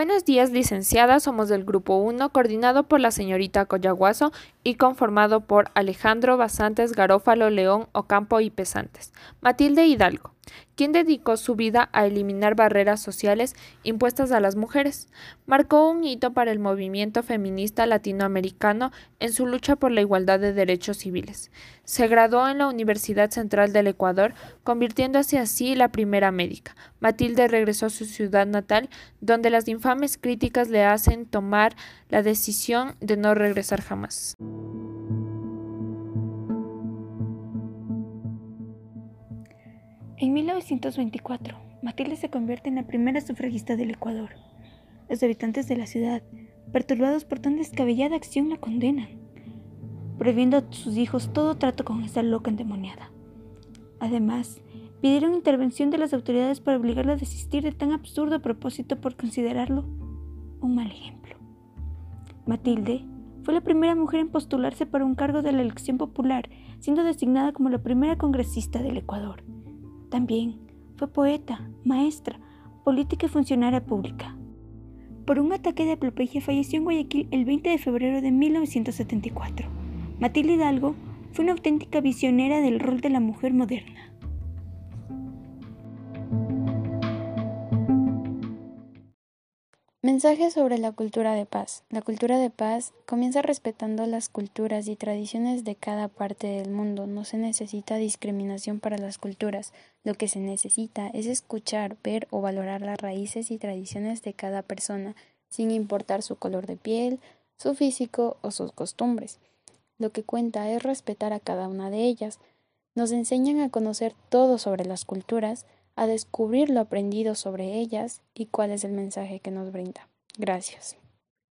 Buenos días, licenciada. Somos del Grupo 1, coordinado por la señorita Coyaguazo y conformado por Alejandro Basantes, Garófalo, León, Ocampo y Pesantes. Matilde Hidalgo quien dedicó su vida a eliminar barreras sociales impuestas a las mujeres. Marcó un hito para el movimiento feminista latinoamericano en su lucha por la igualdad de derechos civiles. Se graduó en la Universidad Central del Ecuador, convirtiéndose así la primera médica. Matilde regresó a su ciudad natal, donde las infames críticas le hacen tomar la decisión de no regresar jamás. En 1924, Matilde se convierte en la primera sufragista del Ecuador. Los habitantes de la ciudad, perturbados por tan descabellada acción, la condenan, prohibiendo a sus hijos todo trato con esta loca endemoniada. Además, pidieron intervención de las autoridades para obligarla a desistir de tan absurdo propósito por considerarlo un mal ejemplo. Matilde fue la primera mujer en postularse para un cargo de la elección popular, siendo designada como la primera congresista del Ecuador. También fue poeta, maestra, política y funcionaria pública. Por un ataque de aplopegia falleció en Guayaquil el 20 de febrero de 1974. Matilde Hidalgo fue una auténtica visionera del rol de la mujer moderna. Mensaje sobre la cultura de paz. La cultura de paz comienza respetando las culturas y tradiciones de cada parte del mundo. No se necesita discriminación para las culturas. Lo que se necesita es escuchar, ver o valorar las raíces y tradiciones de cada persona, sin importar su color de piel, su físico o sus costumbres. Lo que cuenta es respetar a cada una de ellas. Nos enseñan a conocer todo sobre las culturas, a descubrir lo aprendido sobre ellas y cuál es el mensaje que nos brinda. Gracias.